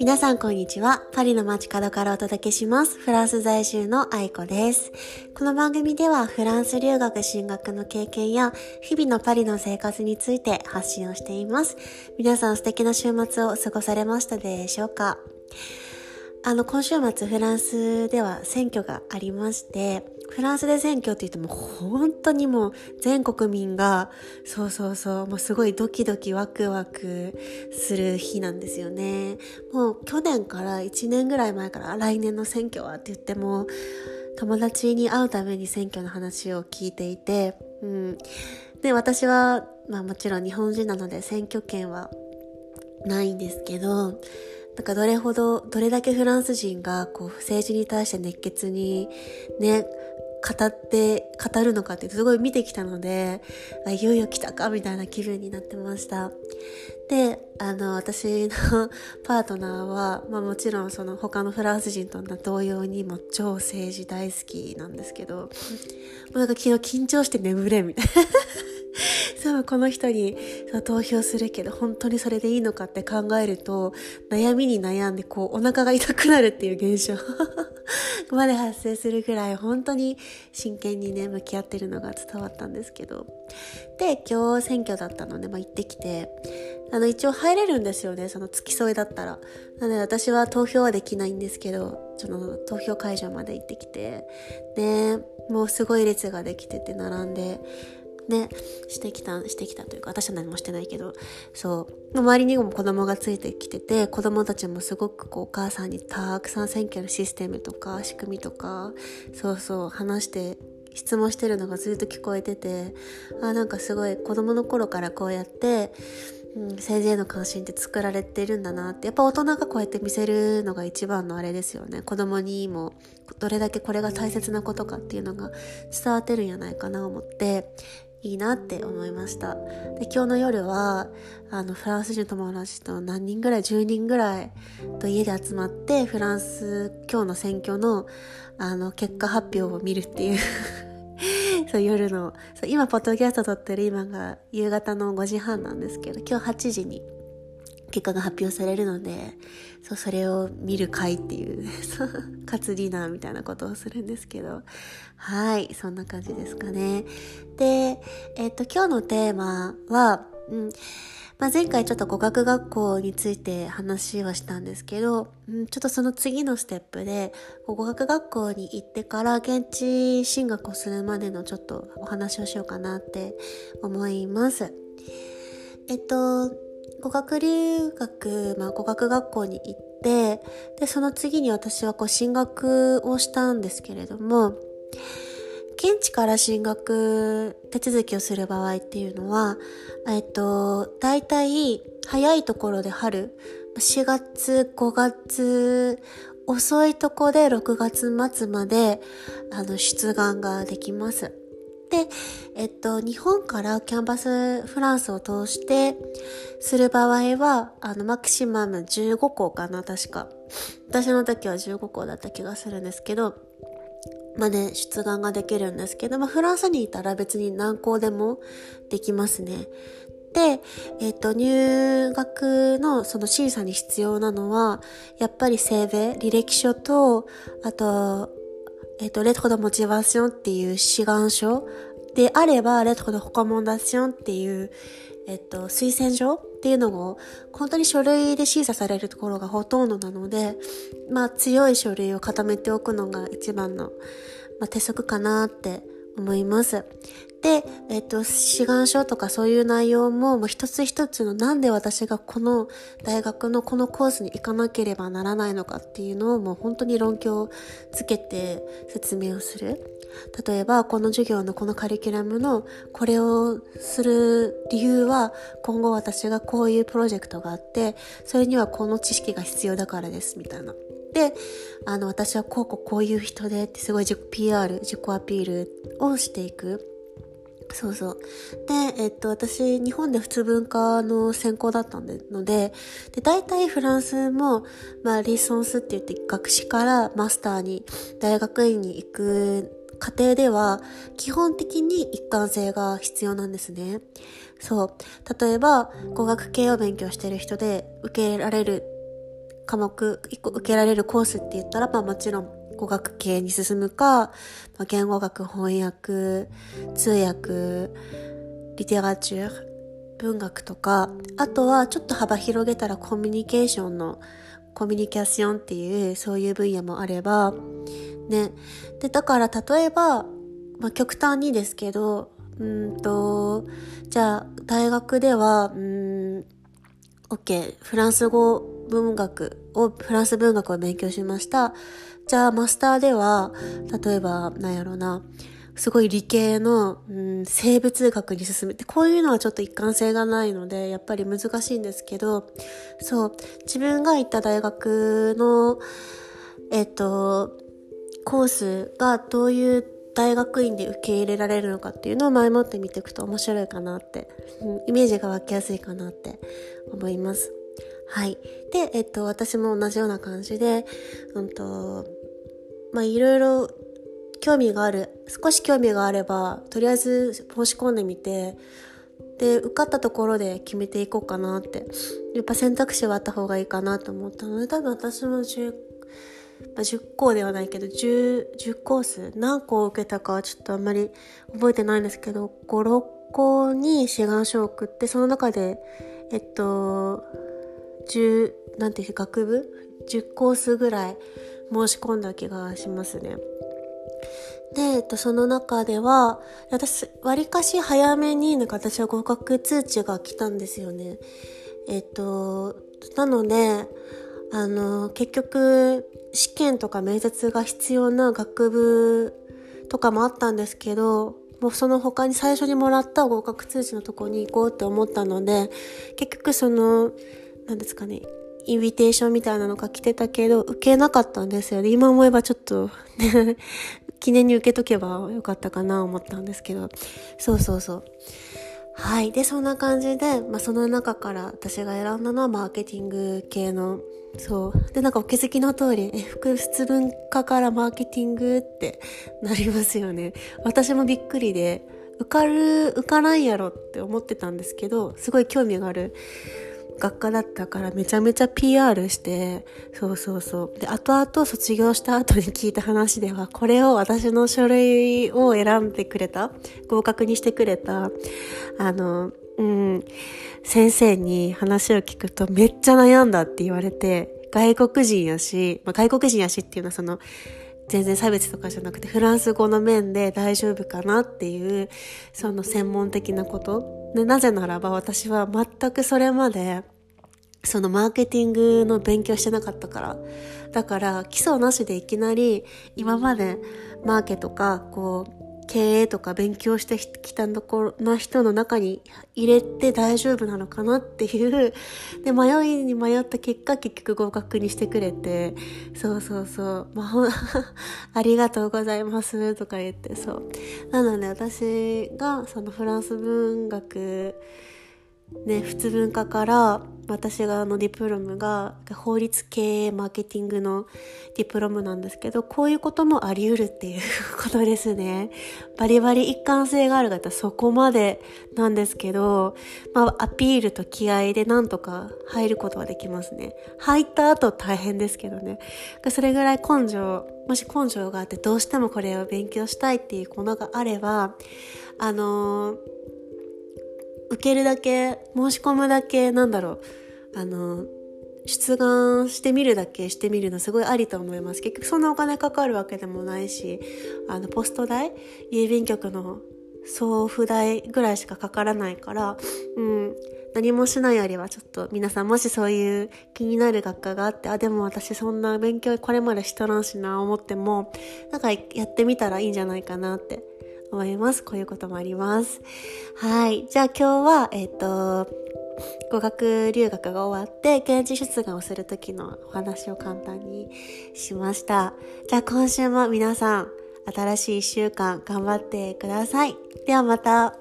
皆さんこんにちは。パリの街角からお届けします。フランス在住の愛子です。この番組ではフランス留学進学の経験や日々のパリの生活について発信をしています。皆さん素敵な週末を過ごされましたでしょうか？あの、今週末フランスでは選挙がありまして、フランスで選挙って言っても本当にもう全国民が、そうそうそう、もうすごいドキドキワクワクする日なんですよね。もう去年から1年ぐらい前から来年の選挙はって言っても、友達に会うために選挙の話を聞いていて、うん。で、私は、まあもちろん日本人なので選挙権はないんですけど、なんかどれほど、どれだけフランス人がこう政治に対して熱血にね、語って、語るのかってすごい見てきたので、いよいよ来たかみたいな気分になってました。で、あの、私の パートナーは、まあもちろんその他のフランス人と同様にも超政治大好きなんですけど、もうなんか昨日緊張して眠れみたいな。そう、この人に投票するけど、本当にそれでいいのかって考えると、悩みに悩んで、こう、お腹が痛くなるっていう現象 まで発生するぐらい、本当に真剣にね、向き合ってるのが伝わったんですけど。で、今日選挙だったので、まあ、行ってきて、あの、一応入れるんですよね、その付き添いだったら。なので私は投票はできないんですけど、その投票会場まで行ってきて、で、もうすごい列ができてて並んで、ね、してきた、してきたというか、私は何もしてないけど、そう。周りにも子供がついてきてて、子供たちもすごくこう、お母さんにたくさん選挙のシステムとか、仕組みとか、そうそう、話して質問してるのがずっと聞こえてて、あ、なんかすごい子供の頃からこうやって、うん、政治への関心って作られてるんだなって、やっぱ大人がこうやって見せるのが一番のあれですよね。子供にもどれだけこれが大切なことかっていうのが伝わってるんやないかな思って、いいなって思いました。で、今日の夜は、あの、フランス人友達と何人ぐらい、10人ぐらいと家で集まって、フランス、今日の選挙の、あの、結果発表を見るっていう そう夜のそう今ポッドキャスト撮ってる今が夕方の5時半なんですけど今日8時に結果が発表されるので、そう、それを見る会っていう、初ディナーみたいなことをするんですけど、はい、そんな感じですかね。で、えっと、今日のテーマは、うん、まあ、前回ちょっと語学学校について話はしたんですけど、うん、ちょっとその次のステップで、語学学校に行ってから現地進学をするまでのちょっとお話をしようかなって思います。えっと、語学留学、まあ、語学学校に行って、で、その次に私はこう進学をしたんですけれども、現地から進学手続きをする場合っていうのは、えっと、大体早いところで春、4月、5月、遅いとこで6月末まで、あの、出願ができます。で、えっと、日本からキャンバスフランスを通してする場合は、あの、マキシマム15校かな、確か。私の時は15校だった気がするんですけど、まあね、出願ができるんですけど、まあ、フランスにいたら別に何校でもできますね。で、えっ、と、入学のその審査に必要なのは、やっぱり性別、履歴書と、あと、えっ、と、レトロドモチバーションっていう志願書であれば、レトロドホコモンダションっていう、えっ、と、推薦書っていうのを、本当に書類で審査されるところがほとんどなので、まあ、強い書類を固めておくのが一番の、まあ、鉄則かなって思います。で、えっと、志願書とかそういう内容も、もう一つ一つのなんで私がこの大学のこのコースに行かなければならないのかっていうのをもう本当に論拠をつけて説明をする。例えば、この授業のこのカリキュラムのこれをする理由は、今後私がこういうプロジェクトがあって、それにはこの知識が必要だからです、みたいな。で、あの、私はこうこうこういう人でってすごい自己 PR、自己アピールをしていく。そうそう。で、えっと、私、日本で普通文化の専攻だったので、で、大体フランスも、まあ、リソンスって言って、学士からマスターに、大学院に行く過程では、基本的に一貫性が必要なんですね。そう。例えば、語学系を勉強してる人で受けられる科目、一個受けられるコースって言ったら、まあもちろん語学系に進むか、まあ、言語学翻訳、通訳、リテラチュー、文学とか、あとはちょっと幅広げたらコミュニケーションのコミュニケーションっていうそういう分野もあれば、ね。で、だから例えば、まあ極端にですけど、うんと、じゃあ大学では、うん、OK、フランス語文学を、フランス文学を勉強しました。じゃあマスターでは、例えば、なんやろな、すごい理系の、うん、生物学に進むって、こういうのはちょっと一貫性がないので、やっぱり難しいんですけど、そう、自分が行った大学の、えっと、コースがどういう大学院で受け入れられるのかっていうのを前もって見ていくと面白いかなって、うん、イメージが湧きやすいかなって思います。はい。で、えっと、私も同じような感じで、うんと、まあ、いろいろ興味がある、少し興味があれば、とりあえず申し込んでみて、で、受かったところで決めていこうかなって。やっぱ選択肢はあった方がいいかなと思ったので、多分私も10、まあ、10校ではないけど、10、10コース、何校受けたかはちょっとあんまり覚えてないんですけど、5、6校に志願書を送って、その中で、えっと、10、なんていう学部 ?10 コースぐらい申し込んだ気がしますね。で、えっと、その中では、私、割かし早めに、なんか私は合格通知が来たんですよね。えっと、なので、あの、結局、試験とか面接が必要な学部とかもあったんですけど、もうその他に最初にもらった合格通知のとこに行こうって思ったので、結局その、何ですかね、インビテーションみたいなのが来てたけど、受けなかったんですよね。今思えばちょっと、記念に受けとけばよかったかな思ったんですけど。そうそうそう。はい。で、そんな感じで、まあ、その中から私が選んだのはマーケティング系の、そう。で、なんかお気づきの通り、え、複数文化からマーケティングってなりますよね。私もびっくりで、受かる、受からんやろって思ってたんですけど、すごい興味がある学科だったからめちゃめちゃ PR して、そうそうそう。で、後々卒業した後に聞いた話では、これを私の書類を選んでくれた、合格にしてくれた、あの、うん、先生に話を聞くとめっちゃ悩んだって言われて、外国人やし、まあ、外国人やしっていうのはその、全然差別とかじゃなくてフランス語の面で大丈夫かなっていうその専門的なことでなぜならば私は全くそれまでそのマーケティングの勉強してなかったから。だから基礎なしでいきなり今までマーケとかこう経営とか勉強してきたところな人の中に入れて大丈夫なのかなっていう。で、迷いに迷った結果、結局合格にしてくれて、そうそうそう、まあ、ありがとうございますとか言って、そう。なので私がそのフランス文学ね、普通文化から私があのディプロムが法律経営マーケティングのディプロムなんですけど、こういうこともあり得るっていう ことですね。バリバリ一貫性がある方そこまでなんですけど、まあアピールと気合でなんとか入ることはできますね。入った後大変ですけどね。それぐらい根性、もし根性があってどうしてもこれを勉強したいっていうものがあれば、あのー受けるだけ、申し込むだけ、なんだろう、あの、出願してみるだけしてみるのすごいありと思います。結局そんなお金かかるわけでもないし、あの、ポスト代、郵便局の送付代ぐらいしかかからないから、うん、何もしないよりはちょっと皆さんもしそういう気になる学科があって、あ、でも私そんな勉強これまでしとらんしな思っても、なんかやってみたらいいんじゃないかなって思います。こういうこともあります。はい。じゃあ今日は、えっ、ー、と、語学留学が終わって、現地出願をする時のお話を簡単にしました。じゃあ今週も皆さん、新しい一週間頑張ってください。ではまた。